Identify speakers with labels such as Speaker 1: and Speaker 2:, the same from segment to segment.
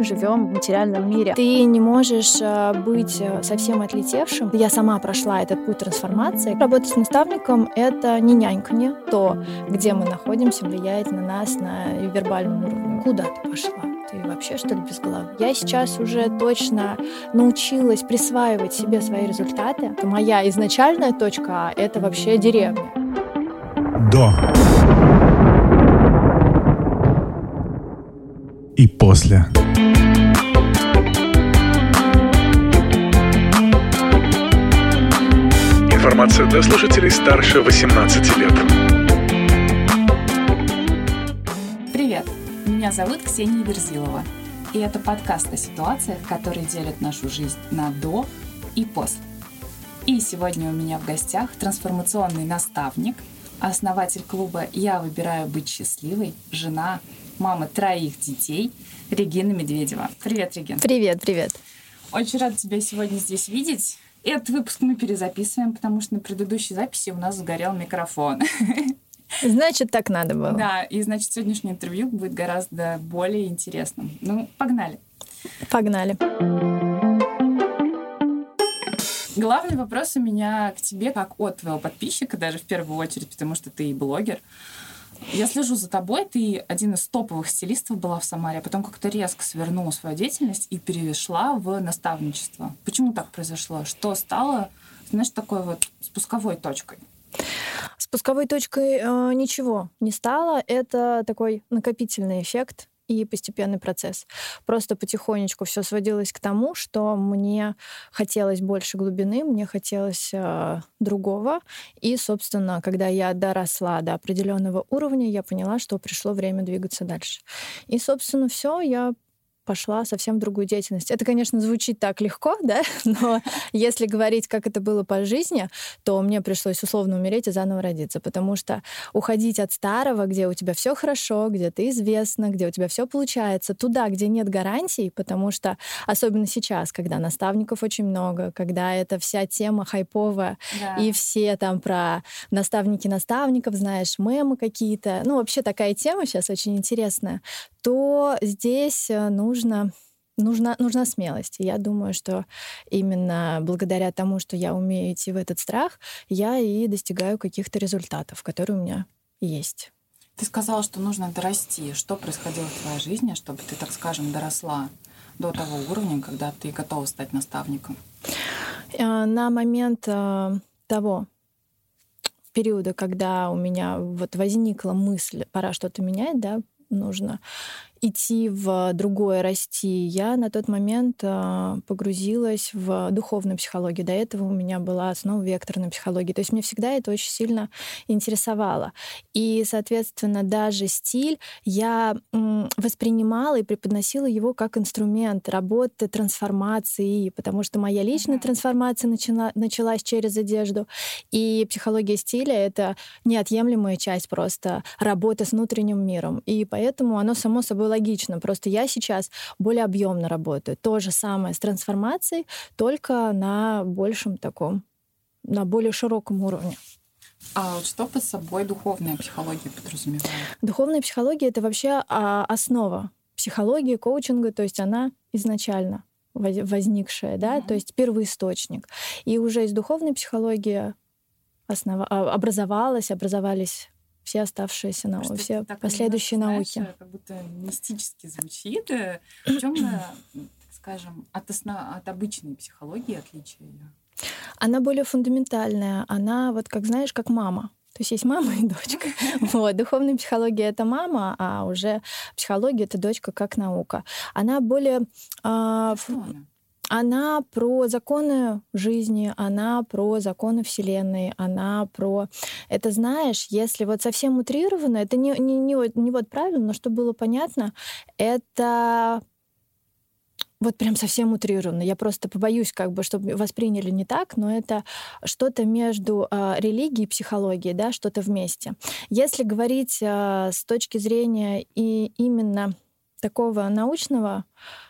Speaker 1: мы живем в материальном мире. Ты не можешь э, быть э, совсем отлетевшим. Я сама прошла этот путь трансформации. Работать с наставником — это не няньканье. То, где мы находимся, влияет на нас на вербальном уровне. Куда ты пошла? Ты вообще что ли без головы? Я сейчас уже точно научилась присваивать себе свои результаты. Моя изначальная точка А — это вообще деревня.
Speaker 2: До. И после. Информация для слушателей старше 18 лет.
Speaker 3: Привет! Меня зовут Ксения Верзилова. И это подкаст о ситуациях, которые делят нашу жизнь на «до» и «после». И сегодня у меня в гостях трансформационный наставник, основатель клуба «Я выбираю быть счастливой», жена, мама троих детей Регина Медведева. Привет, Регина.
Speaker 1: Привет, привет.
Speaker 3: Очень рада тебя сегодня здесь видеть. Этот выпуск мы перезаписываем, потому что на предыдущей записи у нас сгорел микрофон.
Speaker 1: Значит, так надо было.
Speaker 3: Да, и значит, сегодняшнее интервью будет гораздо более интересным. Ну, погнали.
Speaker 1: Погнали.
Speaker 3: Главный вопрос у меня к тебе, как от твоего подписчика, даже в первую очередь, потому что ты блогер. Я слежу за тобой, ты один из топовых стилистов была в Самаре, а потом как-то резко свернула свою деятельность и перешла в наставничество. Почему так произошло? Что стало, знаешь, такой вот спусковой точкой?
Speaker 1: Спусковой точкой э, ничего не стало. Это такой накопительный эффект и постепенный процесс. Просто потихонечку все сводилось к тому, что мне хотелось больше глубины, мне хотелось э, другого. И, собственно, когда я доросла до определенного уровня, я поняла, что пришло время двигаться дальше. И, собственно, все, я пошла совсем в другую деятельность. Это, конечно, звучит так легко, да, но если говорить, как это было по жизни, то мне пришлось условно умереть и заново родиться, потому что уходить от старого, где у тебя все хорошо, где ты известна, где у тебя все получается, туда, где нет гарантий, потому что особенно сейчас, когда наставников очень много, когда эта вся тема хайповая, да. и все там про наставники наставников, знаешь, мемы какие-то, ну вообще такая тема сейчас очень интересная, то здесь э, нужно нужна, нужна смелость. И я думаю, что именно благодаря тому, что я умею идти в этот страх, я и достигаю каких-то результатов, которые у меня есть.
Speaker 3: Ты сказала, что нужно дорасти. Что происходило в твоей жизни, чтобы ты, так скажем, доросла до того уровня, когда ты готова стать наставником?
Speaker 1: Э, на момент э, того периода, когда у меня вот возникла мысль, пора что-то менять, да, нужно идти в другое, расти. Я на тот момент а, погрузилась в духовную психологию. До этого у меня была основа векторной психологии. То есть мне всегда это очень сильно интересовало. И, соответственно, даже стиль я воспринимала и преподносила его как инструмент работы, трансформации, потому что моя личная трансформация начала, началась через одежду. И психология стиля — это неотъемлемая часть просто работы с внутренним миром. И поэтому оно само собой логично. Просто я сейчас более объемно работаю. То же самое с трансформацией, только на большем таком, на более широком уровне.
Speaker 3: А что под собой духовная психология подразумевает?
Speaker 1: Духовная психология это вообще а, основа психологии, коучинга, то есть она изначально возникшая, да, mm-hmm. то есть первоисточник. И уже из духовной психологии основа... А, образовалась, образовались все оставшиеся науки, все последующие науки.
Speaker 3: Как будто мистически звучит. Э, в чем, э, скажем, от, основ... от обычной психологии отличие ее?
Speaker 1: Она более фундаментальная. Она вот, как знаешь, как мама. То есть есть мама и дочка. Вот. Духовная психология — это мама, а уже психология — это дочка как наука. Она более... Э, она про законы жизни, она про законы Вселенной, она про... Это знаешь, если вот совсем утрированно, это не, не, не, не вот правильно, но чтобы было понятно, это вот прям совсем утрированно. Я просто побоюсь, как бы, чтобы восприняли не так, но это что-то между э, религией и психологией, да, что-то вместе. Если говорить э, с точки зрения и именно такого научного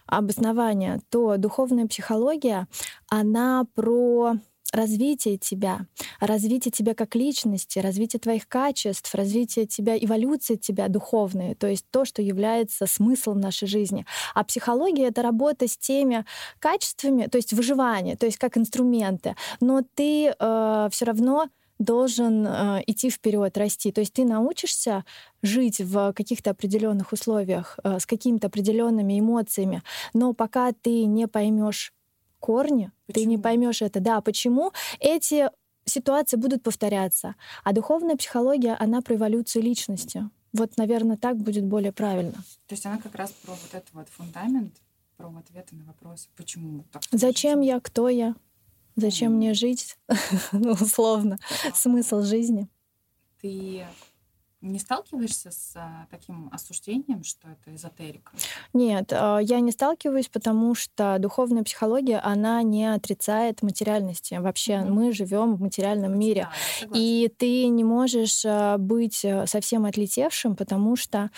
Speaker 1: обоснования, то духовная психология, она про развитие тебя, развитие тебя как личности, развитие твоих качеств, развитие тебя, эволюция тебя духовная, то есть то, что является смыслом нашей жизни. А психология — это работа с теми качествами, то есть выживание, то есть как инструменты. Но ты э, все равно должен э, идти вперед, расти. То есть ты научишься жить в каких-то определенных условиях, э, с какими-то определенными эмоциями, но пока ты не поймешь корни, почему? ты не поймешь это. Да, почему эти ситуации будут повторяться. А духовная психология, она про эволюцию личности. Вот, наверное, так будет более правильно.
Speaker 3: То есть она как раз про вот этот вот фундамент, про ответы на вопросы, почему так.
Speaker 1: Зачем я, кто я, зачем мне жить, ну, условно, смысл жизни.
Speaker 3: Ты не сталкиваешься с а, таким осуждением, что это эзотерика?
Speaker 1: Нет, а, я не сталкиваюсь, потому что духовная психология, она не отрицает материальности. Вообще mm-hmm. мы живем в материальном мире. Да, и ты не можешь а, быть совсем отлетевшим, потому что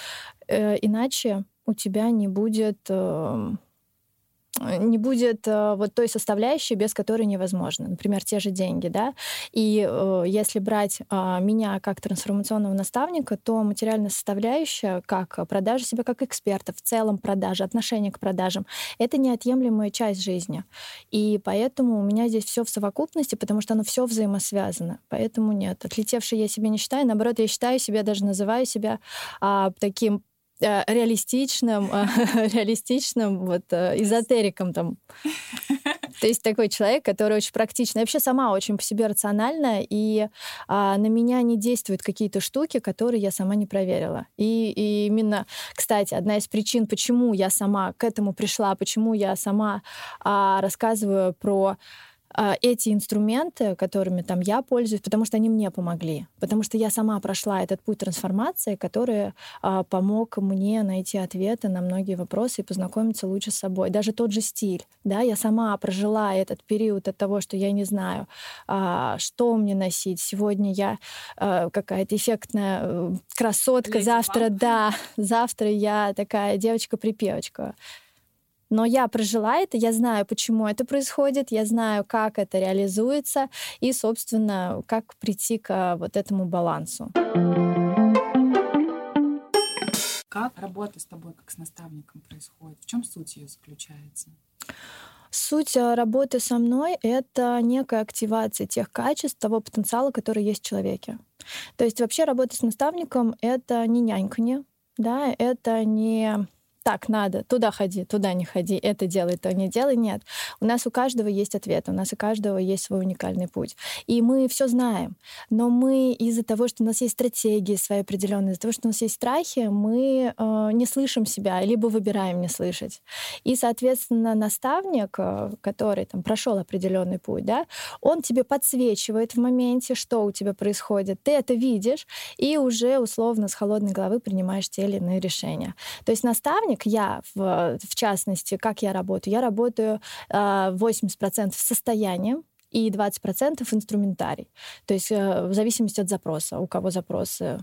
Speaker 1: э, иначе у тебя не будет э, не будет э, вот той составляющей, без которой невозможно. Например, те же деньги, да. И э, если брать э, меня как трансформационного наставника, то материальная составляющая, как продажа себя как эксперта, в целом продажи, отношение к продажам, это неотъемлемая часть жизни. И поэтому у меня здесь все в совокупности, потому что оно все взаимосвязано. Поэтому нет, отлетевшей я себя не считаю. Наоборот, я считаю себя, даже называю себя а, таким Э, реалистичным, э, реалистичным вот э, эзотериком там. То есть такой человек, который очень практичный. Я вообще сама очень по себе рациональная, и а, на меня не действуют какие-то штуки, которые я сама не проверила. И, и именно, кстати, одна из причин, почему я сама к этому пришла, почему я сама а, рассказываю про эти инструменты, которыми там я пользуюсь, потому что они мне помогли, потому что я сама прошла этот путь трансформации, который а, помог мне найти ответы на многие вопросы и познакомиться лучше с собой. Даже тот же стиль, да, я сама прожила этот период от того, что я не знаю, а, что мне носить. Сегодня я а, какая-то эффектная э, красотка, Леди завтра, вам. да, завтра я такая девочка-припевочка. Но я прожила это, я знаю, почему это происходит, я знаю, как это реализуется и, собственно, как прийти к вот этому балансу.
Speaker 3: Как работа с тобой как с наставником происходит? В чем суть ее заключается?
Speaker 1: Суть э, работы со мной — это некая активация тех качеств, того потенциала, который есть в человеке. То есть вообще работа с наставником — это не няньканье, да, это не так надо, туда ходи, туда не ходи, это делай, то не делай. Нет. У нас у каждого есть ответ, у нас у каждого есть свой уникальный путь. И мы все знаем. Но мы из-за того, что у нас есть стратегии свои определенные, из-за того, что у нас есть страхи, мы э, не слышим себя, либо выбираем не слышать. И, соответственно, наставник, э, который там прошел определенный путь, да, он тебе подсвечивает в моменте, что у тебя происходит. Ты это видишь и уже условно с холодной головы принимаешь те или иные решения. То есть наставник наставник, я в, в частности, как я работаю? Я работаю э, 80% состоянием, и 20% инструментарий. То есть э, в зависимости от запроса. У кого запросы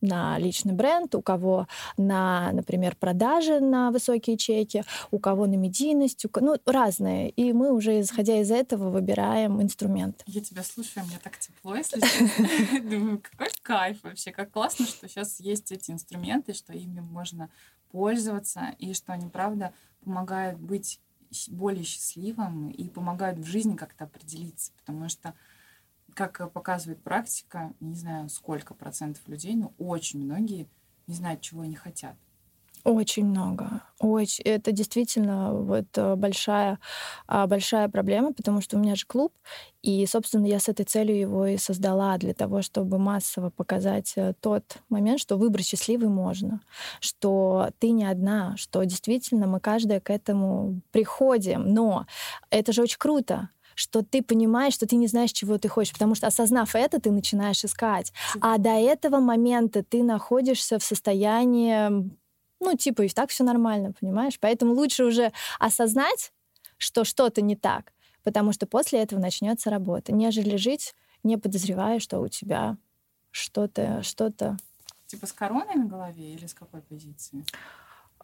Speaker 1: на личный бренд, у кого на, например, продажи на высокие чеки, у кого на медийность, у... ну, разные. И мы уже, исходя из этого, выбираем инструмент.
Speaker 3: Я тебя слушаю, мне так тепло, если. Думаю, какой кайф вообще, как классно, что сейчас есть эти инструменты, что ими можно пользоваться, и что они, правда, помогают быть более счастливым и помогают в жизни как-то определиться, потому что как показывает практика, не знаю, сколько процентов людей, но очень многие не знают, чего они хотят.
Speaker 1: Очень много. Очень. Это действительно вот э, большая, а, большая проблема, потому что у меня же клуб, и, собственно, я с этой целью его и создала, для того, чтобы массово показать э, тот момент, что выбрать счастливый можно, что ты не одна, что действительно мы каждая к этому приходим. Но это же очень круто, что ты понимаешь, что ты не знаешь, чего ты хочешь, потому что осознав это, ты начинаешь искать. А до этого момента ты находишься в состоянии ну, типа, и так все нормально, понимаешь? Поэтому лучше уже осознать, что что-то не так, потому что после этого начнется работа, нежели жить, не подозревая, что у тебя что-то, что-то...
Speaker 3: Типа с короной на голове или с какой позиции?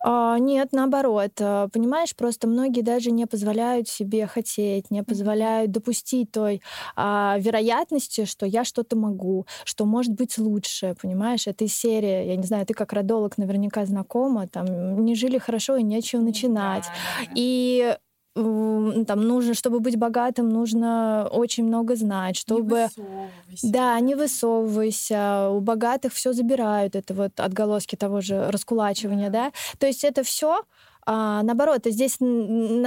Speaker 1: А, нет, наоборот. А, понимаешь, просто многие даже не позволяют себе хотеть, не позволяют допустить той а, вероятности, что я что-то могу, что может быть лучше, понимаешь? Это из серии, я не знаю, ты как родолог наверняка знакома, там, не жили хорошо и нечего начинать. Да, да. И там нужно, чтобы быть богатым, нужно очень много знать, чтобы...
Speaker 3: Не
Speaker 1: да, не высовывайся. У богатых все забирают. Это вот отголоски того же раскулачивания, да. да? То есть это все, а, наоборот, здесь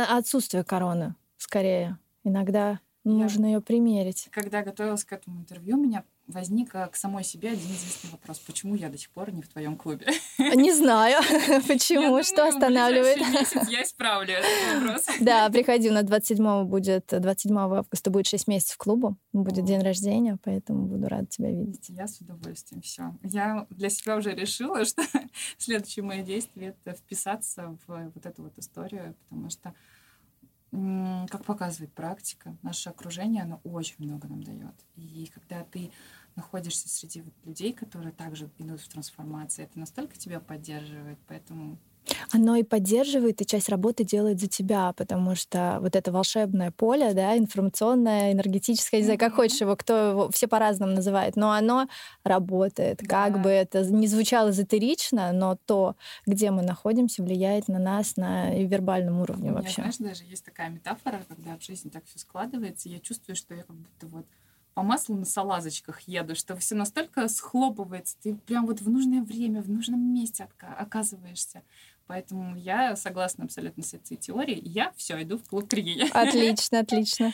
Speaker 1: отсутствие короны скорее. Иногда нужно ее примерить.
Speaker 3: Когда готовилась к этому интервью, меня возник к самой себе один известный вопрос. Почему я до сих пор не в твоем клубе?
Speaker 1: Не знаю, почему, что останавливает.
Speaker 3: месяц я исправлю этот вопрос.
Speaker 1: Да, приходи, на 27 будет, 27 августа будет 6 месяцев клубу, будет день рождения, поэтому буду рада тебя видеть.
Speaker 3: Я с удовольствием, все. Я для себя уже решила, что следующее мое действие — это вписаться в вот эту вот историю, потому что как показывает практика, наше окружение, оно очень много нам дает. И когда ты находишься среди людей, которые также идут в трансформации, это настолько тебя поддерживает, поэтому
Speaker 1: оно и поддерживает, и часть работы делает за тебя, потому что вот это волшебное поле, да, информационное, энергетическое, не знаю, как хочешь его, кто его, все по-разному называет, но оно работает. Да. Как бы это не звучало эзотерично, но то, где мы находимся, влияет на нас на вербальном уровне
Speaker 3: У
Speaker 1: меня, вообще.
Speaker 3: Знаешь, даже есть такая метафора, когда в жизни так все складывается, я чувствую, что я как будто вот по маслу на салазочках еду, что все настолько схлопывается, ты прям вот в нужное время, в нужном месте оказываешься. Поэтому я согласна абсолютно с этой теорией. Я все иду в клуб Крия.
Speaker 1: Отлично, отлично.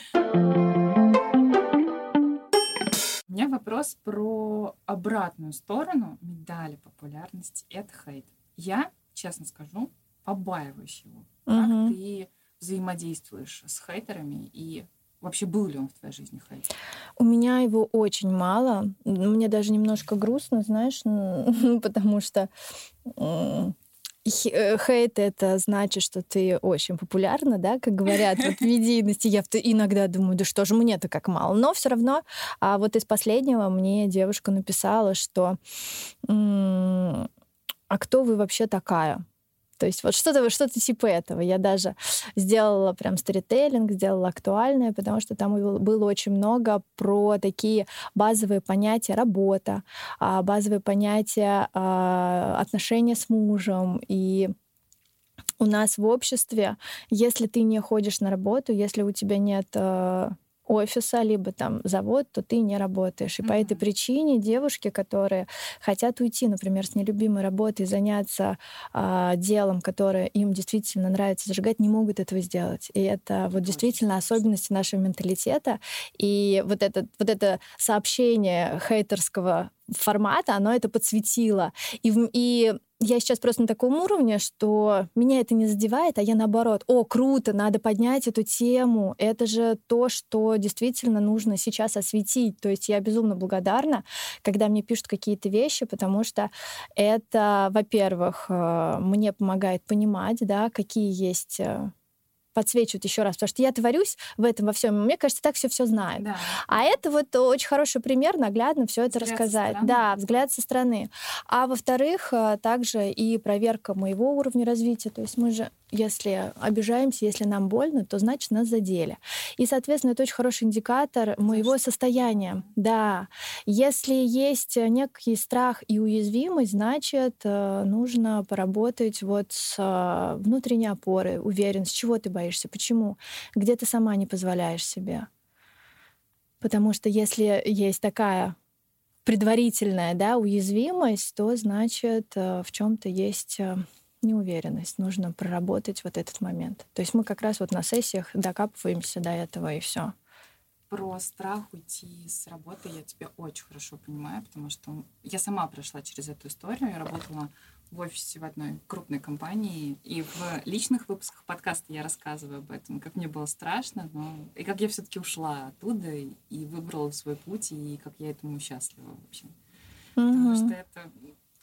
Speaker 3: У меня вопрос про обратную сторону медали популярности. Это хейт. Я, честно скажу, побаиваюсь его. Как угу. ты взаимодействуешь с хейтерами и Вообще был ли он в твоей жизни хейт?
Speaker 1: У меня его очень мало. Мне даже немножко грустно, знаешь, потому что Э, хейт — это значит, что ты очень популярна, да, как говорят вот, в медийности. Я иногда думаю, да что же мне-то как мало. Но все равно, а вот из последнего мне девушка написала, что «А кто вы вообще такая?» То есть вот что-то что типа этого. Я даже сделала прям сторителлинг, сделала актуальное, потому что там было очень много про такие базовые понятия работа, а, базовые понятия а, отношения с мужем и у нас в обществе, если ты не ходишь на работу, если у тебя нет э, офиса, либо там завод, то ты не работаешь. И mm-hmm. по этой причине девушки, которые хотят уйти, например, с нелюбимой работы и заняться э, делом, которое им действительно нравится зажигать, не могут этого сделать. И это вот действительно особенности нашего менталитета. И вот это, вот это сообщение хейтерского формата, оно это подсветило. И, и я сейчас просто на таком уровне, что меня это не задевает, а я наоборот, о, круто, надо поднять эту тему. Это же то, что действительно нужно сейчас осветить. То есть я безумно благодарна, когда мне пишут какие-то вещи, потому что это, во-первых, э, мне помогает понимать, да, какие есть э, подсвечивают еще раз, потому что я творюсь в этом во всем. Мне кажется, так все все знает. Да. А это вот очень хороший пример, наглядно все это взгляд рассказать. Да, взгляд со стороны. А во-вторых, э, также и проверка моего уровня развития. То есть мы же если обижаемся, если нам больно, то значит нас задели. И, соответственно, это очень хороший индикатор моего состояния. Да. Если есть некий страх и уязвимость, значит, э, нужно поработать вот с э, внутренней опорой, уверен, с чего ты боишься, почему, где ты сама не позволяешь себе. Потому что если есть такая предварительная да, уязвимость, то значит э, в чем-то есть неуверенность. Нужно проработать вот этот момент. То есть мы как раз вот на сессиях докапываемся до этого и все.
Speaker 3: Про страх уйти с работы я тебя очень хорошо понимаю, потому что я сама прошла через эту историю. Я работала в офисе в одной крупной компании, и в личных выпусках подкаста я рассказываю об этом, как мне было страшно, но и как я все-таки ушла оттуда и выбрала свой путь, и как я этому счастлива, в общем. Mm-hmm. Потому что это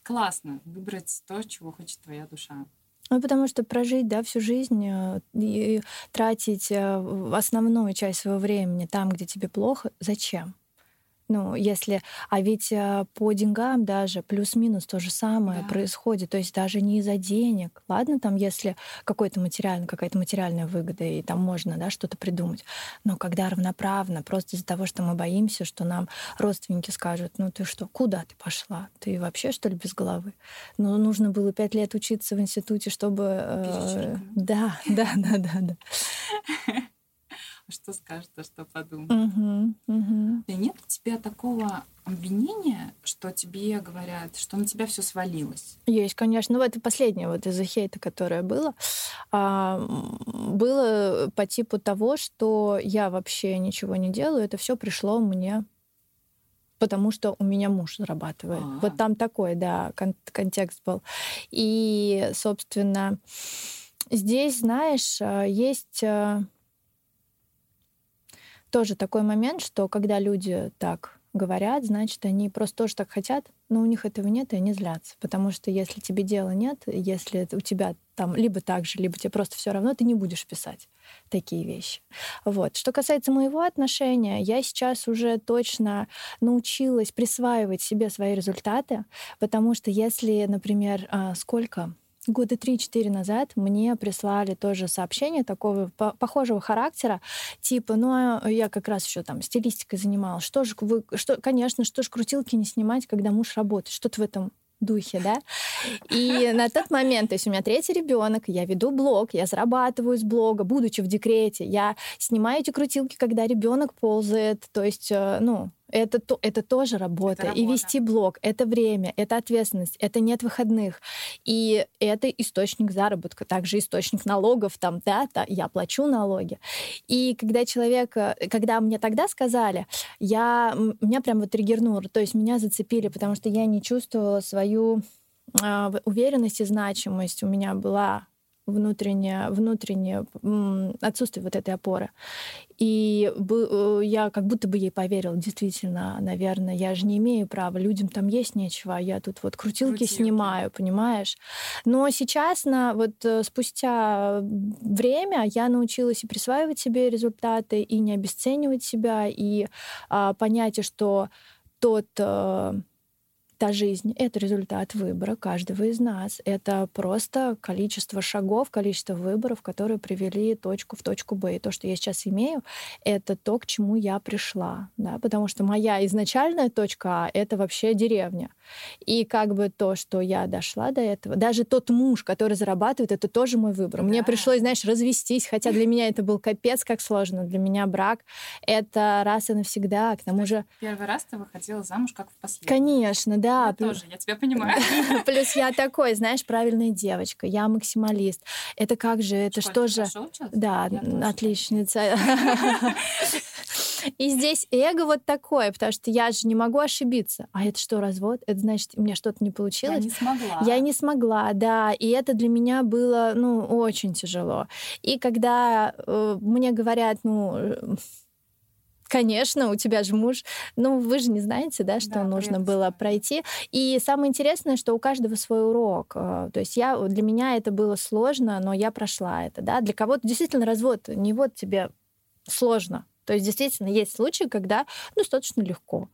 Speaker 3: классно выбрать то, чего хочет твоя душа.
Speaker 1: Ну, потому что прожить, да, всю жизнь э, и тратить э, основную часть своего времени там, где тебе плохо, зачем? Ну, если... А ведь э, по деньгам даже плюс-минус то же самое
Speaker 3: Да.
Speaker 1: происходит. То есть даже не из-за денег. Ладно, там, если какой-то материальный, какая-то материальная выгода, и там можно, да, что-то придумать. Но когда равноправно, просто из-за того, что мы боимся, что нам родственники скажут, ну ты что, куда ты пошла? Ты вообще, что ли, без головы? Ну, нужно было пять лет учиться в институте, чтобы... э. Да, да, да, да, да.
Speaker 3: Что скажет, а что подумает.
Speaker 1: Мгм, мгм.
Speaker 3: И Нет у тебя такого обвинения, что тебе говорят, что на тебя все свалилось?
Speaker 1: Есть, конечно. Ну, это последнее вот из-за хейта, которое было. А, было по типу того, что я вообще ничего не делаю, это все пришло мне потому что у меня муж зарабатывает.
Speaker 3: А.
Speaker 1: Вот там такой, да, кон- контекст был. И, собственно, здесь, знаешь, а, есть а, тоже такой момент, что когда люди так говорят, значит, они просто тоже так хотят, но у них этого нет, и они злятся. Потому что если тебе дела нет, если у тебя там либо так же, либо тебе просто все равно, ты не будешь писать такие вещи. Вот. Что касается моего отношения, я сейчас уже точно научилась присваивать себе свои результаты, потому что если, например, а, сколько года 3-4 назад мне прислали тоже сообщение такого по- похожего характера, типа, ну, а я как раз еще там стилистикой занималась, что же вы, что, конечно, что ж крутилки не снимать, когда муж работает, что-то в этом духе, да. И на тот момент, то есть у меня третий ребенок, я веду блог, я зарабатываю с блога, будучи в декрете, я снимаю эти крутилки, когда ребенок ползает, то есть, э, ну, это, то, это тоже работа.
Speaker 3: Это
Speaker 1: И
Speaker 3: работа.
Speaker 1: вести блог — это время, это ответственность, это нет выходных. И это источник заработка, также источник налогов, там, да, да, я плачу налоги. И когда человек, э, когда мне тогда сказали, я, меня прям вот триггернуло, то есть меня зацепили, потому что я не чувствовала свою а, уверенность и значимость. У меня была внутреннее, внутреннее отсутствие вот этой опоры. И э, я как будто бы ей поверила, действительно, наверное, я же не имею права, людям там есть нечего, а я тут вот крутилки,
Speaker 3: Крутилки.
Speaker 1: снимаю, понимаешь? Но сейчас, на, вот э, спустя время, я научилась и присваивать себе результаты, и не обесценивать себя, и а, понятие, что тот э, та жизнь — это результат выбора каждого из нас. Это просто количество шагов, количество выборов, которые привели точку в точку Б. И то, что я сейчас имею, это то, к чему я пришла. Да? Потому что моя изначальная точка А — это вообще деревня. И как бы то, что я дошла до этого, даже тот муж, который зарабатывает, это тоже мой выбор. Мне
Speaker 3: Да.
Speaker 1: пришлось, знаешь, развестись, хотя для меня это был капец как сложно. Для меня брак — это раз и навсегда. К тому же,
Speaker 3: Первый раз ты выходила замуж, как в последний.
Speaker 1: конечно, да.
Speaker 3: Я
Speaker 1: плю-
Speaker 3: тоже, я тебя понимаю.
Speaker 1: Плюс я такой, знаешь, правильная девочка, я максималист. Это как же, это что же... Да,
Speaker 3: Я
Speaker 1: отличница. И здесь эго вот такое, потому что я же не могу ошибиться. А это что, развод? Это значит, у меня что-то не
Speaker 3: Я
Speaker 1: получилось?
Speaker 3: не смогла.
Speaker 1: Я не смогла, да, и это для меня было, ну, очень тяжело. И когда э, мне говорят, ну, э, конечно, у тебя же муж, ну, вы же не знаете, да, что
Speaker 3: Да,
Speaker 1: нужно было пройти. И самое интересное, что у каждого свой урок. Э, То есть я, для меня это было сложно, но я прошла это, да. Для кого-то действительно развод не вот тебе сложно. То есть действительно есть случаи, когда ну, достаточно легко.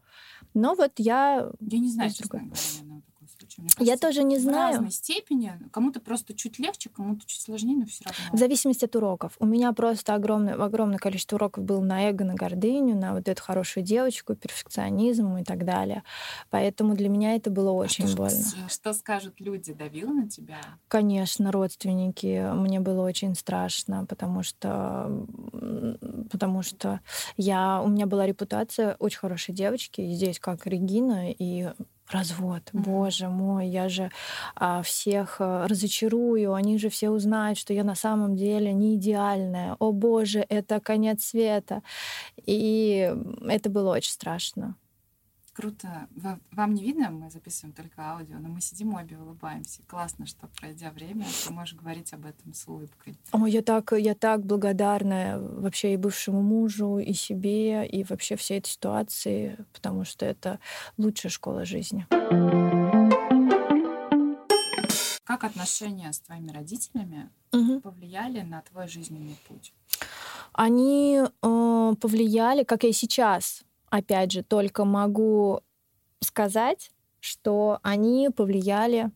Speaker 1: Но вот я
Speaker 3: Я не знаю, честно
Speaker 1: другое.
Speaker 3: говоря, случай. Мне
Speaker 1: Я
Speaker 3: кажется,
Speaker 1: тоже не
Speaker 3: В
Speaker 1: знаю.
Speaker 3: разной степени. Кому-то просто чуть легче, кому-то чуть сложнее, но все равно.
Speaker 1: В зависимости от уроков. У меня просто огромное, огромное количество уроков было на эго, на гордыню, на вот эту хорошую девочку, перфекционизм и так далее. Поэтому для меня это было
Speaker 3: А
Speaker 1: очень
Speaker 3: что, ж-
Speaker 1: больно.
Speaker 3: Что скажут люди? Давило на тебя?
Speaker 1: Конечно, родственники, мне было очень страшно, потому что, потому что я, у меня была репутация очень хорошей девочки, здесь как Регина, и развод.
Speaker 3: Мгм.
Speaker 1: Боже мой, я же а, всех а, разочарую, они же все узнают, что я на самом деле не идеальная. О боже, это конец света. И это было очень страшно.
Speaker 3: Круто. Ва- Вам не видно, мы записываем только аудио, но мы сидим обе, улыбаемся. Классно, что пройдя время, ты можешь говорить об этом с улыбкой.
Speaker 1: О, я так, я так благодарна вообще и бывшему мужу, и себе, и вообще всей этой ситуации, потому что это лучшая школа жизни.
Speaker 3: Как отношения с твоими родителями
Speaker 1: Мгм.
Speaker 3: повлияли на твой жизненный путь?
Speaker 1: Они э, повлияли, как и сейчас, опять же, только могу сказать, что они повлияли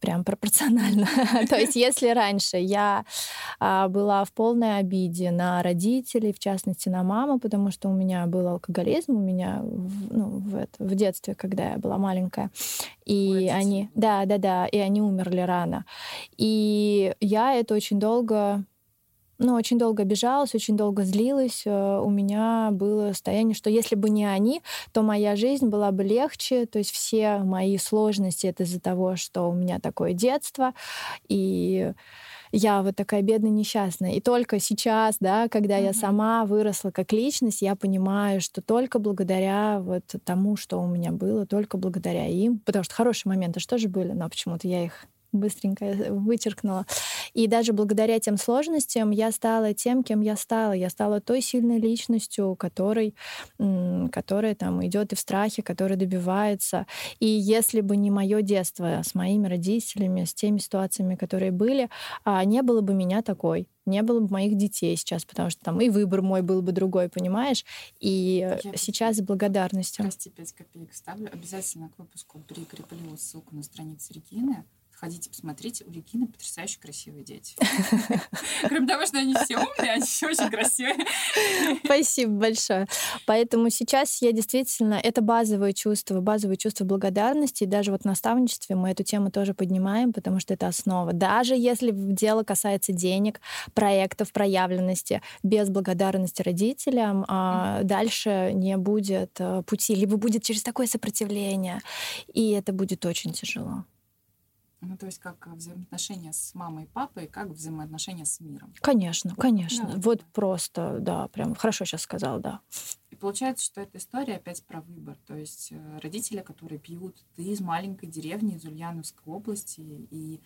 Speaker 1: прям пропорционально. То есть если раньше я а, была в полной обиде на родителей, в частности на маму, потому что у меня был алкоголизм, у меня ну, в, это, в детстве, когда я была маленькая, и они, да, да, да, и они умерли рано. И я это очень долго ну, очень долго обижалась, очень долго злилась. Э, у меня было состояние, что если бы не они, то моя жизнь была бы легче. То есть все мои сложности — это из-за того, что у меня такое детство. И я вот такая бедная, несчастная. И только сейчас, да, когда mm-hmm. я сама выросла как личность, я понимаю, что только благодаря вот тому, что у меня было, только благодаря им, потому что хорошие моменты что же были, но почему-то я их быстренько вычеркнула. И даже благодаря тем сложностям я стала тем, кем я стала. Я стала той сильной личностью, которой, которая там идет и в страхе, которая добивается. И если бы не мое детство с моими родителями, с теми ситуациями, которые были, а, не было бы меня такой не было бы моих детей сейчас, потому что там и выбор мой был бы другой, понимаешь? И Я сейчас с благодарностью.
Speaker 3: Прости, 5 копеек ставлю. Обязательно к выпуску прикреплю ссылку на страницу Регины Ходите, посмотрите, у Регины потрясающе красивые дети. Кроме того, что они все умные, они еще очень красивые.
Speaker 1: Спасибо большое. Поэтому сейчас я действительно... Это базовое чувство, базовое чувство благодарности. И даже вот в наставничестве мы эту тему тоже поднимаем, потому что это основа. Даже если дело касается денег, проектов, проявленности, без благодарности родителям, а дальше не будет э, пути. Либо будет через такое сопротивление, и это будет очень тяжело.
Speaker 3: Ну, то есть как взаимоотношения с мамой и папой, как взаимоотношения с миром.
Speaker 1: Конечно, конечно. Да, вот да. просто, да, прям хорошо сейчас сказал, да.
Speaker 3: И получается, что эта история опять про выбор. То есть э, родители, которые пьют, ты из маленькой деревни, из Ульяновской области, и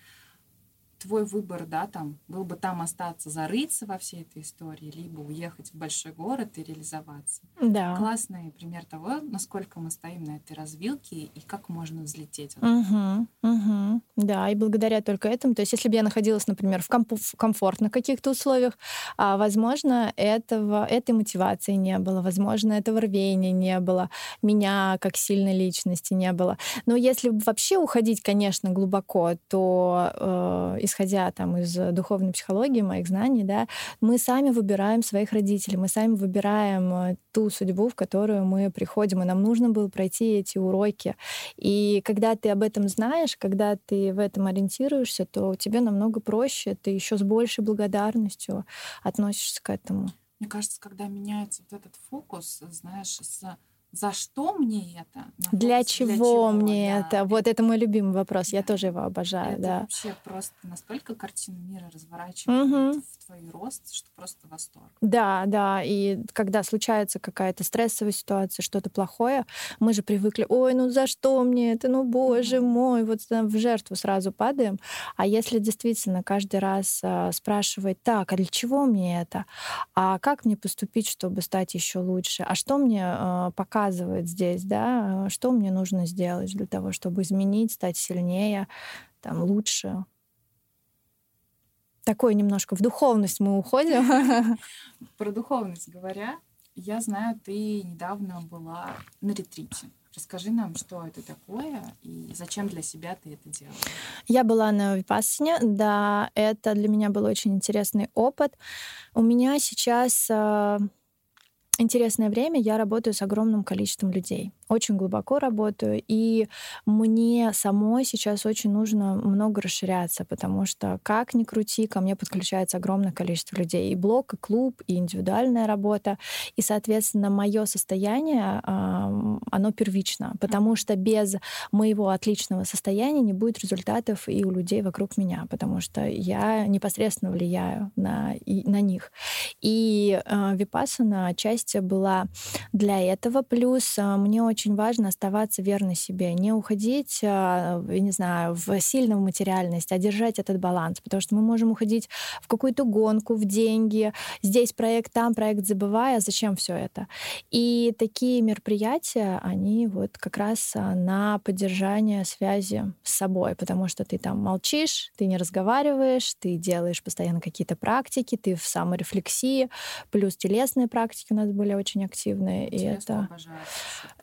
Speaker 3: твой выбор, да, там, был бы там остаться, зарыться во всей этой истории, либо уехать в большой город и реализоваться.
Speaker 1: Да.
Speaker 3: Классный пример того, насколько мы стоим на этой развилке и как можно взлететь.
Speaker 1: Угу, угу. Да, и благодаря только этому, то есть если бы я находилась, например, в, комп- в комфортных каких-то условиях, а, возможно, этого, этой мотивации не было, возможно, этого рвения не было, меня как сильной личности не было. Но если вообще уходить, конечно, глубоко, то э, исходя там из духовной психологии, моих знаний, да, мы сами выбираем своих родителей, мы сами выбираем э, ту судьбу, в которую мы приходим, и нам нужно было пройти эти уроки. И когда ты об этом знаешь, когда ты в этом ориентируешься, то тебе намного проще, ты еще с большей благодарностью относишься к этому.
Speaker 3: Мне кажется, когда меняется вот этот фокус, знаешь, с за что мне это?
Speaker 1: Для чего, для чего мне да. это? Вот это мой любимый вопрос. Да. Я тоже его обожаю.
Speaker 3: Это
Speaker 1: да.
Speaker 3: вообще просто настолько картину мира разворачивает угу. в твой рост, что просто восторг.
Speaker 1: Да, да. И когда случается какая-то стрессовая ситуация, что-то плохое, мы же привыкли, ой, ну за что мне это? Ну, боже угу. мой, вот в жертву сразу падаем. А если действительно каждый раз э, спрашивать, так, а для чего мне это? А как мне поступить, чтобы стать еще лучше? А что мне э, пока показывает здесь, да, что мне нужно сделать для того, чтобы изменить, стать сильнее, там, лучше. Такое немножко в духовность мы уходим.
Speaker 3: Про духовность говоря, я знаю, ты недавно была на ретрите. Расскажи нам, что это такое и зачем для себя ты это делала.
Speaker 1: Я была на Випассане, да, это для меня был очень интересный опыт. У меня сейчас а, интересное время я работаю с огромным количеством людей очень глубоко работаю, и мне самой сейчас очень нужно много расширяться, потому что как ни крути, ко мне подключается огромное количество людей. И блог, и клуб, и индивидуальная работа. И, соответственно, мое состояние, оно первично, потому что без моего отличного состояния не будет результатов и у людей вокруг меня, потому что я непосредственно влияю на, и, на них. И э, отчасти была для этого. Плюс э, мне очень очень важно оставаться верной себе, не уходить, а, я не знаю, в сильную материальность, а держать этот баланс, потому что мы можем уходить в какую-то гонку, в деньги, здесь проект, там проект, забывая, зачем все это. И такие мероприятия, они вот как раз а, на поддержание связи с собой, потому что ты там молчишь, ты не разговариваешь, ты делаешь постоянно какие-то практики, ты в саморефлексии, плюс телесные практики у нас были очень активные, и это,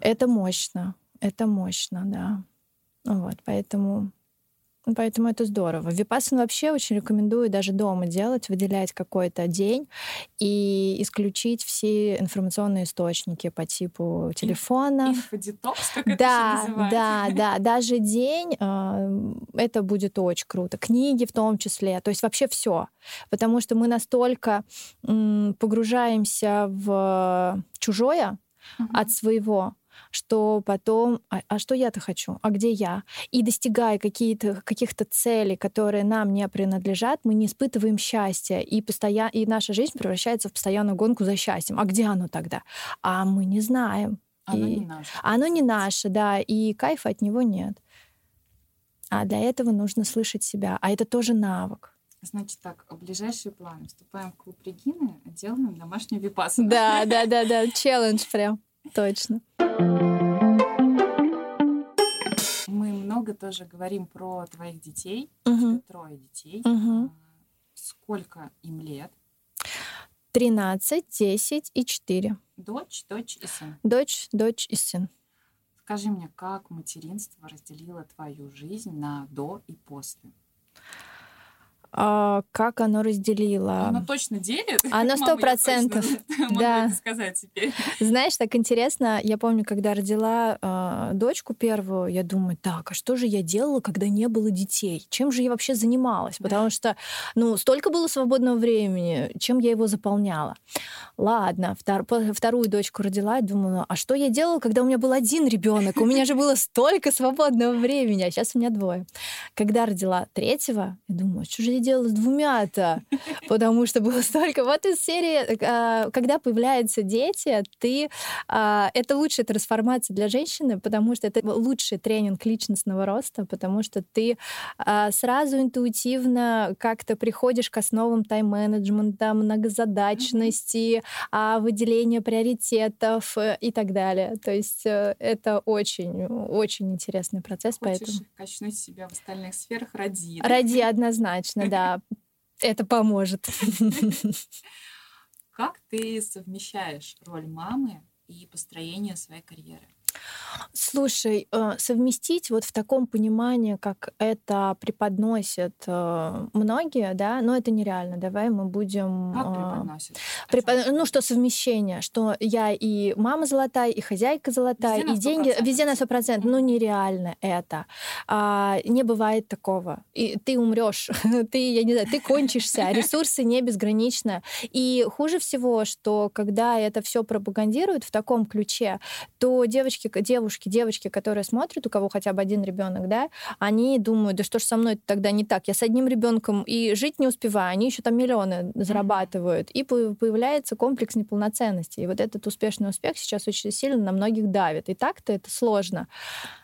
Speaker 1: это мощно, это мощно, да. Вот, поэтому Поэтому это здорово. Випассан вообще очень рекомендую даже дома делать, выделять какой-то день и исключить все информационные источники по типу телефона.
Speaker 3: Инфодетокс, как это
Speaker 1: да, да, да. Даже день э, это будет очень круто. Книги в том числе. То есть вообще все. Потому что мы настолько м, погружаемся в чужое uh-huh. от своего, что потом, а, а что я-то хочу, а где я? И достигая какие-то, каких-то целей, которые нам не принадлежат, мы не испытываем счастья, и, постоя... и наша жизнь превращается в постоянную гонку за счастьем. А где оно тогда? А мы не знаем.
Speaker 3: Оно
Speaker 1: и...
Speaker 3: не наше.
Speaker 1: Оно не наше, да, и кайфа от него нет. А для этого нужно слышать себя. А это тоже навык.
Speaker 3: Значит так, ближайшие планы. Вступаем в клуб Регины, делаем домашнюю випассану.
Speaker 1: Да, да, да, да, челлендж прям. Точно.
Speaker 3: Мы много тоже говорим про твоих детей.
Speaker 1: Угу.
Speaker 3: Трое детей.
Speaker 1: Угу.
Speaker 3: Сколько им лет?
Speaker 1: 13, 10 и 4.
Speaker 3: Дочь, дочь и сын.
Speaker 1: Дочь, дочь и сын.
Speaker 3: Скажи мне, как материнство разделило твою жизнь на до и после?
Speaker 1: А, как оно разделило.
Speaker 3: Оно точно делит?
Speaker 1: Оно сто процентов.
Speaker 3: Да. сказать теперь.
Speaker 1: Знаешь, так интересно, я помню, когда родила э, дочку первую, я думаю, так, а что же я делала, когда не было детей? Чем же я вообще занималась? Потому что, ну, столько было свободного времени, чем я его заполняла. Ладно, втор, вторую дочку родила, и думаю, а что я делала, когда у меня был один ребенок? У меня же было столько свободного времени, а сейчас у меня двое. Когда родила третьего, я думаю, что же я делала с двумя-то? Потому что было столько... Вот из серии, а, когда появляются дети, ты... А, это лучшая трансформация для женщины, потому что это лучший тренинг личностного роста, потому что ты а, сразу интуитивно как-то приходишь к основам тайм-менеджмента, многозадачности, выделения приоритетов э, и так далее. То есть э, это очень, очень интересный процесс.
Speaker 3: Хочешь
Speaker 1: поэтому...
Speaker 3: качнуть себя в остальных сферах, ради.
Speaker 1: Ради однозначно, да. Это поможет.
Speaker 3: Как ты совмещаешь роль мамы и построение своей карьеры?
Speaker 1: Слушай, э, совместить вот в таком понимании, как это преподносят э, многие, да, но это нереально. Давай мы будем...
Speaker 3: Как э, преподносят?
Speaker 1: Препод... Ну, что совмещение, что я и мама золотая, и хозяйка золотая,
Speaker 3: везде
Speaker 1: и деньги... Везде на сто процентов. Ну, нереально это. А, не бывает такого. И ты умрешь, ты, я не знаю, ты кончишься, ресурсы не безграничны. И хуже всего, что когда это все пропагандируют в таком ключе, то девочки, девушки, девочки, которые смотрят, у кого хотя бы один ребенок, да, они думают, да что ж со мной тогда не так, я с одним ребенком и жить не успеваю, они еще там миллионы зарабатывают, и появляется комплекс неполноценности. И вот этот успешный успех сейчас очень сильно на многих давит. И так-то это сложно.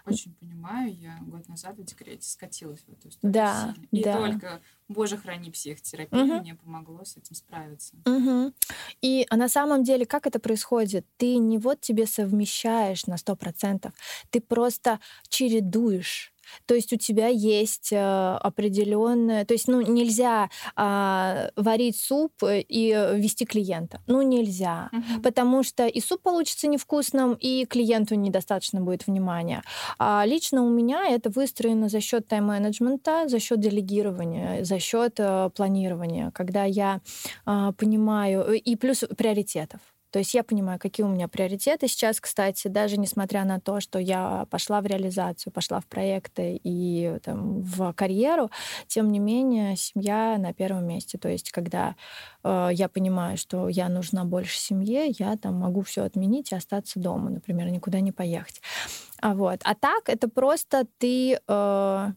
Speaker 3: Очень понимаю, я год назад в декрете скатилась в эту историю.
Speaker 1: Да,
Speaker 3: сильно. И
Speaker 1: да.
Speaker 3: только Боже, храни психотерапию, угу. мне помогло с этим справиться.
Speaker 1: Угу. И на самом деле, как это происходит? Ты не вот тебе совмещаешь на сто процентов, ты просто чередуешь то есть у тебя есть э, определенное, то есть ну нельзя а, варить суп и вести клиента, ну нельзя,
Speaker 3: угу.
Speaker 1: потому что и суп получится невкусным, и клиенту недостаточно будет внимания. А лично у меня это выстроено за счет тайм-менеджмента, за счет делегирования, за счет э, планирования, когда я а, понимаю и плюс приоритетов. То есть я понимаю, какие у меня приоритеты сейчас, кстати, даже несмотря на то, что я пошла в реализацию, пошла в проекты и там, в карьеру, тем не менее семья на первом месте. То есть когда э, я понимаю, что я нужна больше семье, я там могу все отменить и остаться дома, например, никуда не поехать. А вот, а так это просто ты э,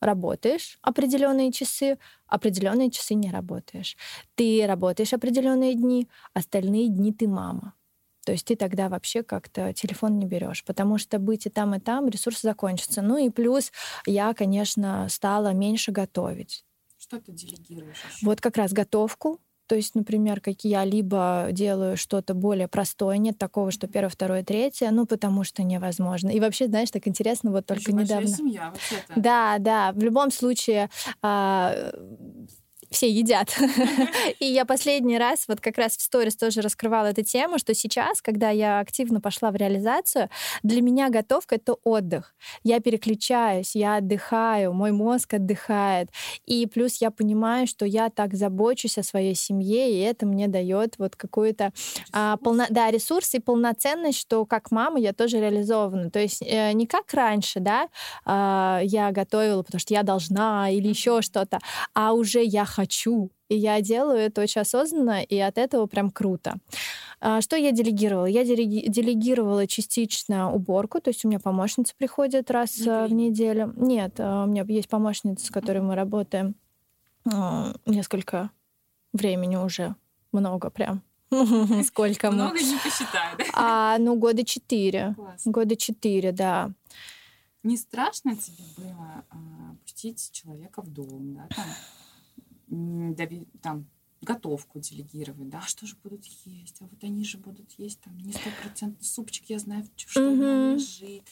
Speaker 1: работаешь определенные часы, определенные часы не работаешь. Ты работаешь определенные дни, остальные дни ты мама. То есть ты тогда вообще как-то телефон не берешь, потому что быть и там, и там ресурсы закончатся. Ну и плюс я, конечно, стала меньше готовить.
Speaker 3: Что ты делегируешь? Еще?
Speaker 1: Вот как раз готовку, то есть, например, как я либо делаю что-то более простое, нет такого, что первое, второе, третье, ну, потому что невозможно. И вообще, знаешь, так интересно, вот только
Speaker 3: Еще
Speaker 1: недавно.
Speaker 3: семья, вообще-то.
Speaker 1: Да, да. В любом случае, а, все едят. И я последний раз, вот как раз в сторис тоже раскрывала эту тему, что сейчас, когда я активно пошла в реализацию, для меня готовка — это отдых. Я переключаюсь, я отдыхаю, мой мозг отдыхает. И плюс я понимаю, что я так забочусь о своей семье, и это мне дает вот какую-то а, полно... да, ресурс и полноценность, что как мама я тоже реализована. То есть э, не как раньше, да, э, я готовила, потому что я должна или еще что-то, а уже я хочу. И я делаю это очень осознанно, и от этого прям круто. А, что я делегировала? Я делегировала частично уборку, то есть у меня помощница приходит раз mm в неделю. Нет, а, у меня есть помощница, с которой мы работаем несколько времени уже, много прям. Сколько
Speaker 3: мы? Много не посчитаю, да?
Speaker 1: А, ну, года четыре. Года четыре, да.
Speaker 3: Не страшно тебе было а, пустить человека в дом, да, там, там готовку делегировать, да, что же будут есть, а вот они же будут есть там не стопроцентный супчик, я знаю, что mm-hmm. лежит.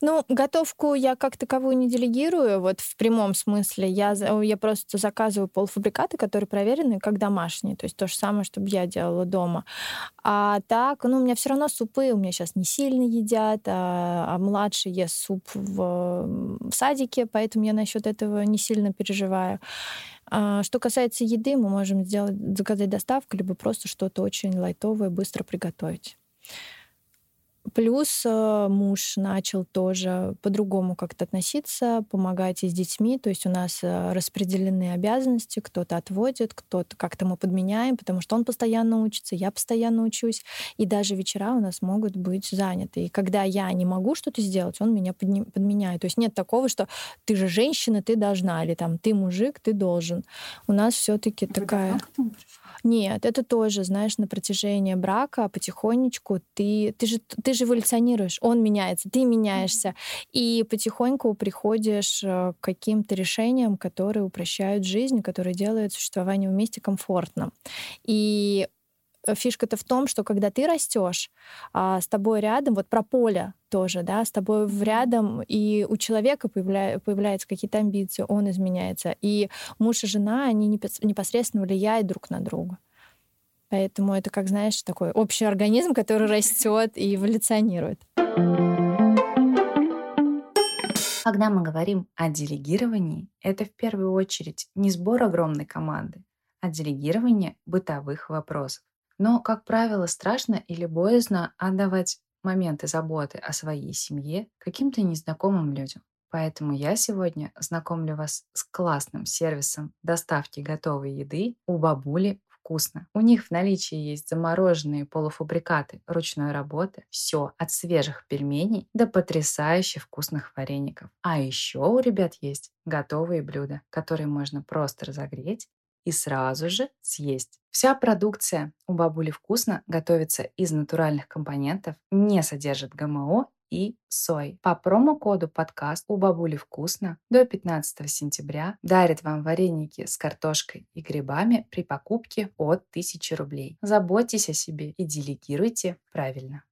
Speaker 1: Ну, готовку я как таковую не делегирую, вот в прямом смысле. Я, я просто заказываю полуфабрикаты, которые проверены как домашние, то есть то же самое, чтобы я делала дома. А так, ну, у меня все равно супы у меня сейчас не сильно едят, а, а младший ест суп в, в садике, поэтому я насчет этого не сильно переживаю. А, что касается еды, мы можем сделать, заказать доставку, либо просто что-то очень лайтовое, быстро приготовить. Плюс э, муж начал тоже по-другому как-то относиться, помогать и с детьми. То есть у нас э, распределены обязанности, кто-то отводит, кто-то как-то мы подменяем, потому что он постоянно учится, я постоянно учусь. И даже вечера у нас могут быть заняты. И когда я не могу что-то сделать, он меня подменяет. То есть нет такого, что ты же женщина, ты должна, или там ты мужик, ты должен. У нас все-таки такая... Нет, это тоже, знаешь, на протяжении брака потихонечку ты, ты же, ты же эволюционируешь, он меняется, ты меняешься, и потихоньку приходишь э, к каким-то решениям, которые упрощают жизнь, которые делают существование вместе комфортным. И фишка-то в том, что когда ты растешь, а с тобой рядом, вот про поле тоже, да, с тобой в рядом, и у человека появля, появляются какие-то амбиции, он изменяется. И муж и жена, они непосредственно влияют друг на друга. Поэтому это, как знаешь, такой общий организм, который растет и эволюционирует.
Speaker 4: Когда мы говорим о делегировании, это в первую очередь не сбор огромной команды, а делегирование бытовых вопросов. Но, как правило, страшно или боязно отдавать моменты заботы о своей семье каким-то незнакомым людям. Поэтому я сегодня знакомлю вас с классным сервисом доставки готовой еды у бабули вкусно. У них в наличии есть замороженные полуфабрикаты ручной работы. Все от свежих пельменей до потрясающе вкусных вареников. А еще у ребят есть готовые блюда, которые можно просто разогреть и сразу же съесть. Вся продукция у бабули вкусно готовится из натуральных компонентов, не содержит ГМО и сои. По промокоду подкаст у бабули вкусно до 15 сентября дарит вам вареники с картошкой и грибами при покупке от 1000 рублей. Заботьтесь о себе и делегируйте правильно.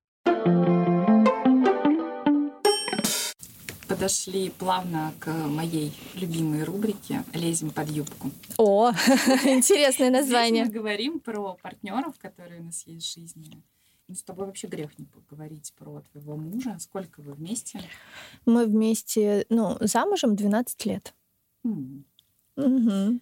Speaker 3: Подошли плавно к моей любимой рубрике «Лезем под юбку».
Speaker 1: О, интересное название.
Speaker 3: Здесь мы говорим про партнеров, которые у нас есть в жизни. Ну, с тобой вообще грех не поговорить про твоего мужа. Сколько вы вместе?
Speaker 1: Мы вместе, ну, замужем 12 лет.
Speaker 3: Mm. Угу.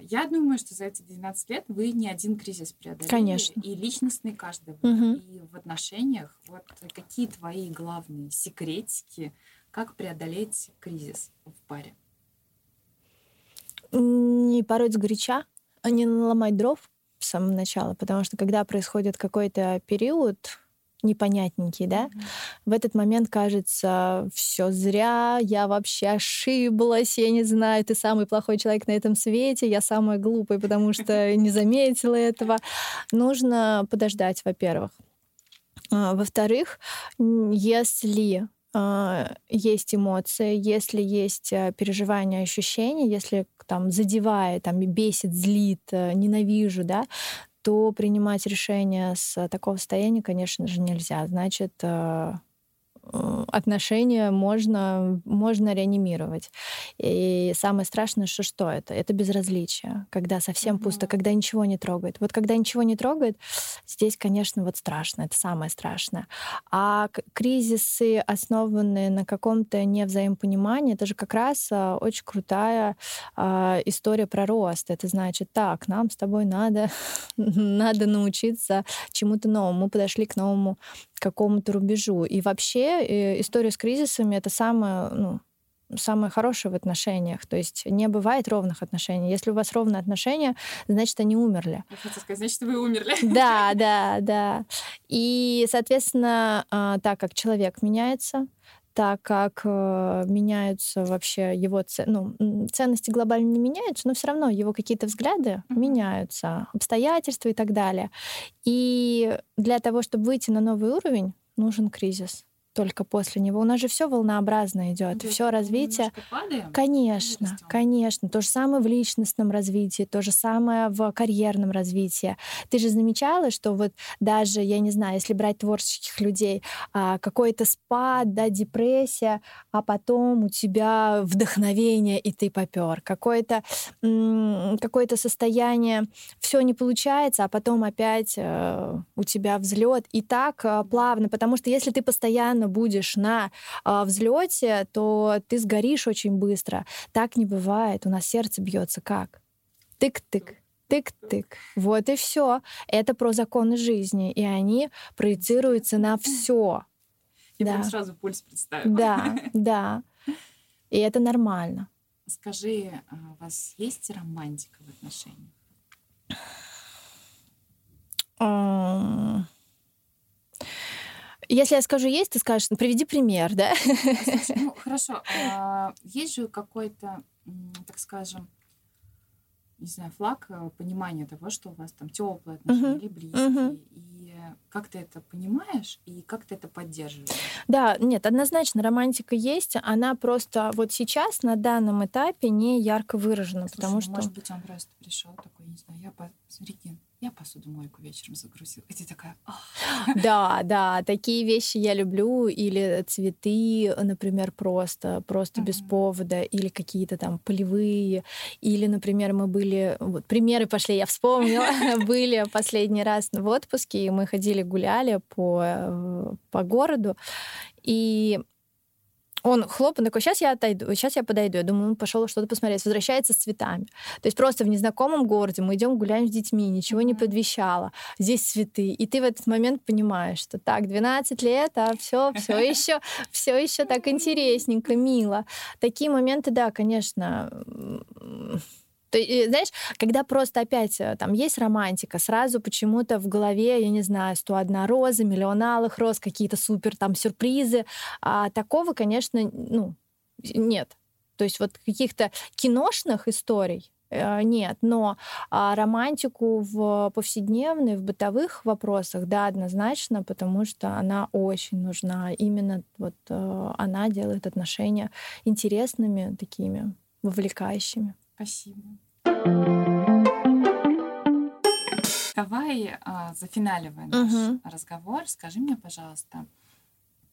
Speaker 3: Я думаю, что за эти 12 лет вы не один кризис преодолели.
Speaker 1: Конечно.
Speaker 3: И личностный каждый. Угу. И в отношениях. Вот какие твои главные секретики, как преодолеть кризис в паре?
Speaker 1: Не пороть сгоряча, а не наломать дров с самого начала, потому что когда происходит какой-то период, непонятненький, да, mm-hmm. в этот момент кажется, все зря, я вообще ошиблась, я не знаю, ты самый плохой человек на этом свете, я самая глупая, потому что не заметила этого. Нужно подождать, во-первых. А, во-вторых, если есть эмоции, если есть э, переживания, ощущения, если там задевает, там бесит, злит, э, ненавижу, да, то принимать решение с такого состояния, конечно же, нельзя. Значит, э, Э, отношения можно, можно реанимировать. И самое страшное, что что это? Это безразличие, когда совсем mm-hmm. пусто, когда ничего не трогает. Вот когда ничего не трогает, здесь, конечно, вот страшно, это самое страшное. А кризисы, основанные на каком-то невзаимопонимании, это же как раз а, очень крутая а, история про рост. Это значит, так, нам с тобой надо, надо научиться чему-то новому. Мы подошли к новому какому-то рубежу. И вообще э, история с кризисами — это самое, ну, самое хорошее в отношениях. То есть не бывает ровных отношений. Если у вас ровные отношения, значит, они умерли.
Speaker 3: Я хотела сказать, значит, вы умерли.
Speaker 1: Да, да, да. И, соответственно, а, так как человек меняется, так как э, меняются вообще его ну, ценности глобально не меняются, но все равно его какие-то взгляды mm-hmm. меняются, обстоятельства и так далее. И для того, чтобы выйти на новый уровень, нужен кризис только после него. У нас же все волнообразно идет, все развитие.
Speaker 3: Падаем,
Speaker 1: конечно, конечно. То же самое в личностном развитии, то же самое в карьерном развитии. Ты же замечала, что вот даже, я не знаю, если брать творческих людей, а, какой-то спад, да, депрессия, а потом у тебя вдохновение, и ты попер. Какое-то какое состояние, все не получается, а потом опять э, у тебя взлет. И так э, плавно, потому что если ты постоянно будешь на а, взлете, то ты сгоришь очень быстро. Так не бывает. У нас сердце бьется как? Тык-тык тык-тык. Вот и все. Это про законы жизни, и они проецируются на все.
Speaker 3: Я да. прям сразу пульс представила.
Speaker 1: Да, да. И это нормально.
Speaker 3: Скажи, а у вас есть романтика в отношениях?
Speaker 1: Если я скажу есть, ты скажешь, ну, приведи пример, да?
Speaker 3: Слушай, ну, хорошо. А, есть же какой-то, так скажем, не знаю, флаг э, понимания того, что у вас там теплые отношения uh-huh. или близкие. Uh-huh. И как ты это понимаешь и как ты это поддерживаешь?
Speaker 1: Да, нет, однозначно романтика есть, она просто вот сейчас на данном этапе не ярко выражена,
Speaker 3: Слушай,
Speaker 1: потому
Speaker 3: ну,
Speaker 1: что...
Speaker 3: Может быть, он просто пришел такой, не знаю, я по... Смотрите, я посудомойку вечером загрузила. И ты такая...
Speaker 1: Да, да, такие вещи я люблю. Или цветы, например, просто, просто без повода. Или какие-то там полевые. Или, например, мы были... Вот, примеры пошли, я вспомнила. Были последний раз в отпуске, и мы ходили, гуляли по, э, по городу. И он хлоп, он такой, сейчас я отойду, сейчас я подойду. Я думаю, он пошел что-то посмотреть. Возвращается с цветами. То есть просто в незнакомом городе мы идем гуляем с детьми, ничего не подвещало. Здесь цветы. И ты в этот момент понимаешь, что так, 12 лет, а все, все еще, все еще так интересненько, мило. Такие моменты, да, конечно, то, знаешь, когда просто опять э, там есть романтика, сразу почему-то в голове, я не знаю, 101 роза, миллион алых роз, какие-то супер там сюрпризы. А такого, конечно, ну, нет. То есть вот каких-то киношных историй э, нет, но а, романтику в повседневной, в бытовых вопросах, да, однозначно, потому что она очень нужна. Именно вот э, она делает отношения интересными, такими вовлекающими.
Speaker 3: Спасибо. Давай, а, зафиналивая наш угу. разговор, скажи мне, пожалуйста,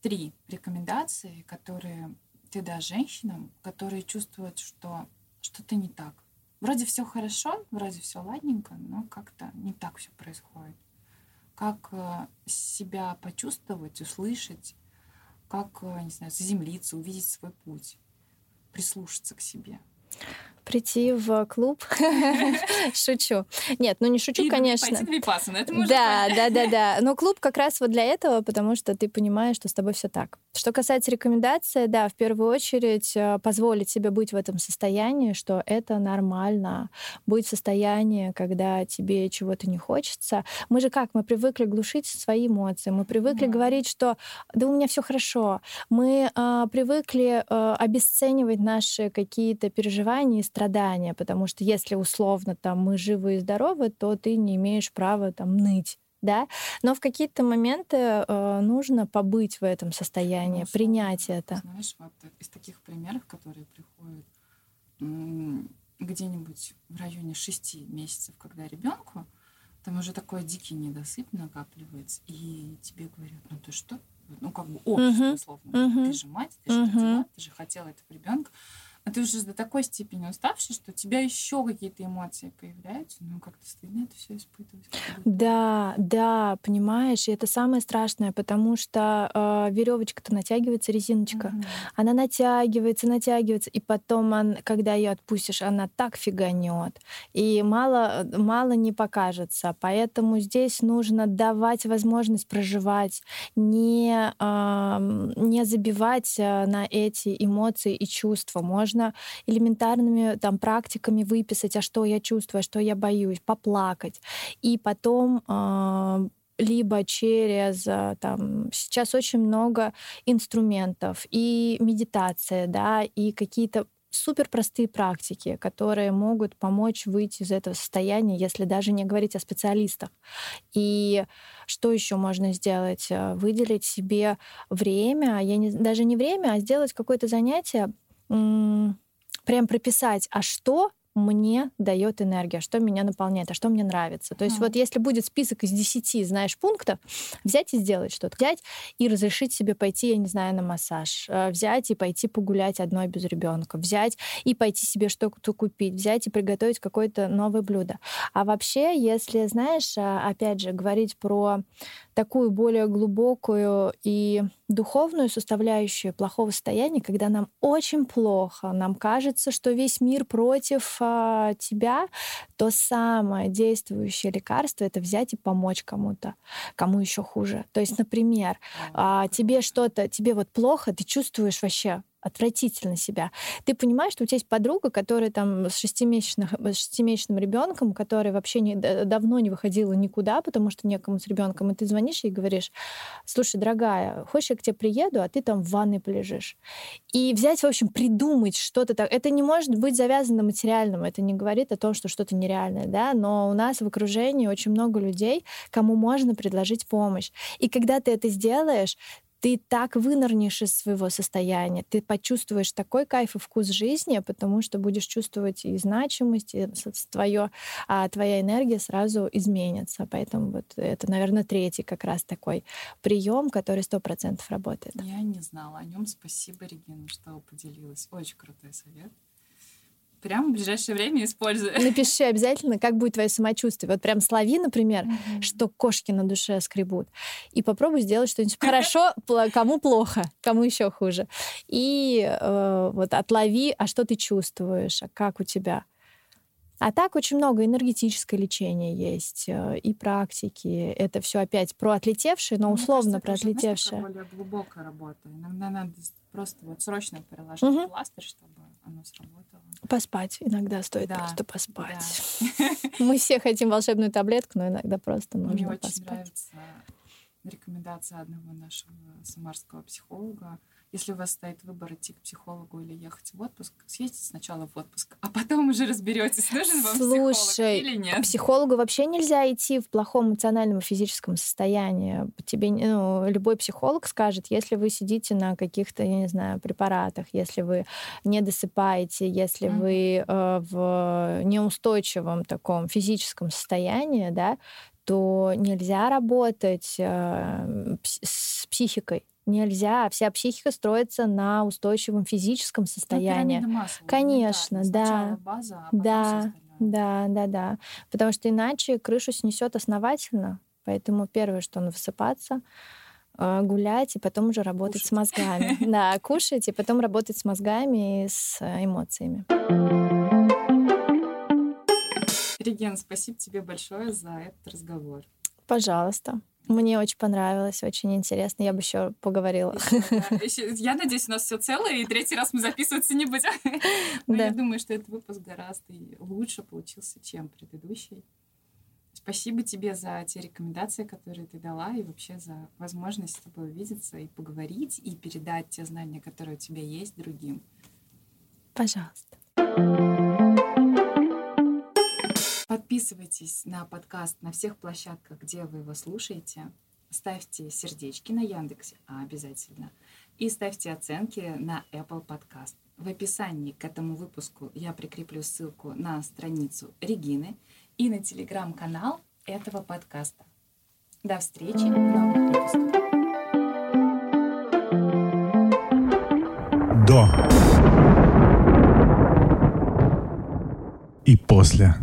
Speaker 3: три рекомендации, которые ты дашь женщинам, которые чувствуют, что что-то не так. Вроде все хорошо, вроде все ладненько, но как-то не так все происходит. Как э, себя почувствовать, услышать, как, э, не знаю, заземлиться, увидеть свой путь, прислушаться к себе
Speaker 1: прийти в клуб. Шучу. Нет, ну не шучу, и конечно.
Speaker 3: Пойти на это
Speaker 1: Да, да, да, да. Но клуб как раз вот для этого, потому что ты понимаешь, что с тобой все так. Что касается рекомендаций, да, в первую очередь э, позволить себе быть в этом состоянии, что это нормально. Быть в состоянии, когда тебе чего-то не хочется. Мы же как? Мы привыкли глушить свои эмоции. Мы привыкли mm. говорить, что да у меня все хорошо. Мы э, привыкли э, обесценивать наши какие-то переживания и страдания, потому что если условно там мы живы и здоровы, то ты не имеешь права там ныть да, но в какие-то моменты э, нужно побыть в этом состоянии,
Speaker 3: Хорошо.
Speaker 1: принять это.
Speaker 3: Знаешь, вот из таких примеров, которые приходят где-нибудь в районе шести месяцев, когда ребенку, там уже такой дикий недосып накапливается, и тебе говорят, ну ты что? Ну, как бы общество, условно. Ты же мать, ты же родила, ты же хотела этого ребенка а ты уже до такой степени уставший, что у тебя еще какие-то эмоции появляются, ну как-то стыдно это все испытывать.
Speaker 1: Да, да, понимаешь, и это самое страшное, потому что э, веревочка-то натягивается, резиночка, mm-hmm. она натягивается, натягивается, и потом, он, когда ее отпустишь, она так фиганет, и мало, мало не покажется, поэтому здесь нужно давать возможность проживать, не э, не забивать э, на эти эмоции и чувства, можно можно элементарными там практиками выписать, а что я чувствую, а что я боюсь, поплакать. И потом э, либо через а, там сейчас очень много инструментов и медитация, да, и какие-то супер простые практики, которые могут помочь выйти из этого состояния, если даже не говорить о специалистах. И что еще можно сделать? Выделить себе время, я не, даже не время, а сделать какое-то занятие, прям прописать, а что мне дает энергия, что меня наполняет, а что мне нравится. То есть вот если будет список из 10, знаешь, пунктов, взять и сделать что-то. Взять и разрешить себе пойти, я не знаю, на массаж. Э, взять и пойти погулять одной без ребенка. Взять и пойти себе что-то купить. Взять и приготовить какое-то новое блюдо. А вообще, если, знаешь, а, опять же, говорить про такую более глубокую и духовную составляющую плохого состояния, когда нам очень плохо, нам кажется, что весь мир против а, тебя, то самое действующее лекарство это взять и помочь кому-то, кому еще хуже. То есть, например, а, тебе что-то, тебе вот плохо, ты чувствуешь вообще отвратительно себя. Ты понимаешь, что у тебя есть подруга, которая там с с шестимесячным ребенком, которая вообще не, давно не выходила никуда, потому что некому с ребенком, и ты звонишь ей и говоришь, слушай, дорогая, хочешь, я к тебе приеду, а ты там в ванной полежишь. И взять, в общем, придумать что-то так. Это не может быть завязано материальным, это не говорит о том, что что-то нереальное, да, но у нас в окружении очень много людей, кому можно предложить помощь. И когда ты это сделаешь, ты так вынырнешь из своего состояния, ты почувствуешь такой кайф и вкус жизни, потому что будешь чувствовать и значимость, и твое, а твоя энергия сразу изменится. Поэтому вот это, наверное, третий как раз такой прием, который сто процентов работает.
Speaker 3: Я не знала о нем. Спасибо, Регина, что поделилась. Очень крутой совет прям в ближайшее время использую.
Speaker 1: Напиши обязательно, как будет твое самочувствие. Вот прям слови, например, mm-hmm. что кошки на душе скребут. И попробуй сделать что-нибудь хорошо, кому плохо, кому еще хуже. И э, вот отлови, а что ты чувствуешь, а как у тебя. А так очень много энергетическое лечение есть э, и практики. Это все опять про отлетевшие, но условно про отлетевшие.
Speaker 3: Это более глубокая работа. Иногда надо просто вот срочно переложить угу. пластырь, чтобы оно сработало.
Speaker 1: Поспать. Иногда стоит да, просто поспать. Да. Мы все хотим волшебную таблетку, но иногда просто нужно
Speaker 3: Мне
Speaker 1: поспать.
Speaker 3: очень нравится рекомендация одного нашего самарского психолога если у вас стоит выбор идти к психологу или ехать в отпуск, съездите сначала в отпуск, а потом уже разберетесь, нужен вам Слушай, психолог или нет.
Speaker 1: психологу вообще нельзя идти в плохом эмоциональном и физическом состоянии. Тебе ну, любой психолог скажет, если вы сидите на каких-то, я не знаю, препаратах, если вы не досыпаете, если mm-hmm. вы э, в неустойчивом таком физическом состоянии, да, то нельзя работать э, с психикой нельзя. Вся психика строится на устойчивом физическом ну, состоянии.
Speaker 3: Ну, масла,
Speaker 1: Конечно, да.
Speaker 3: База, а
Speaker 1: да, да, да, да. Потому что иначе крышу снесет основательно. Поэтому первое, что он высыпаться, э, гулять и потом уже работать кушать. с мозгами. Да, кушать и потом работать с мозгами и с э, эмоциями.
Speaker 3: Реген, спасибо тебе большое за этот разговор.
Speaker 1: Пожалуйста. Мне очень понравилось, очень интересно. Я бы еще поговорила.
Speaker 3: Я надеюсь, у нас все целое, и третий раз мы записываться не будем. Но я думаю, что этот выпуск гораздо лучше получился, чем предыдущий. Спасибо тебе за те рекомендации, которые ты дала, и вообще за возможность с тобой увидеться и поговорить, и передать те знания, которые у тебя есть, другим.
Speaker 1: Пожалуйста.
Speaker 3: Подписывайтесь на подкаст на всех площадках, где вы его слушаете. Ставьте сердечки на Яндексе обязательно. И ставьте оценки на Apple Podcast. В описании к этому выпуску я прикреплю ссылку на страницу Регины и на телеграм-канал этого подкаста. До встречи в новых выпусках.
Speaker 2: До и после.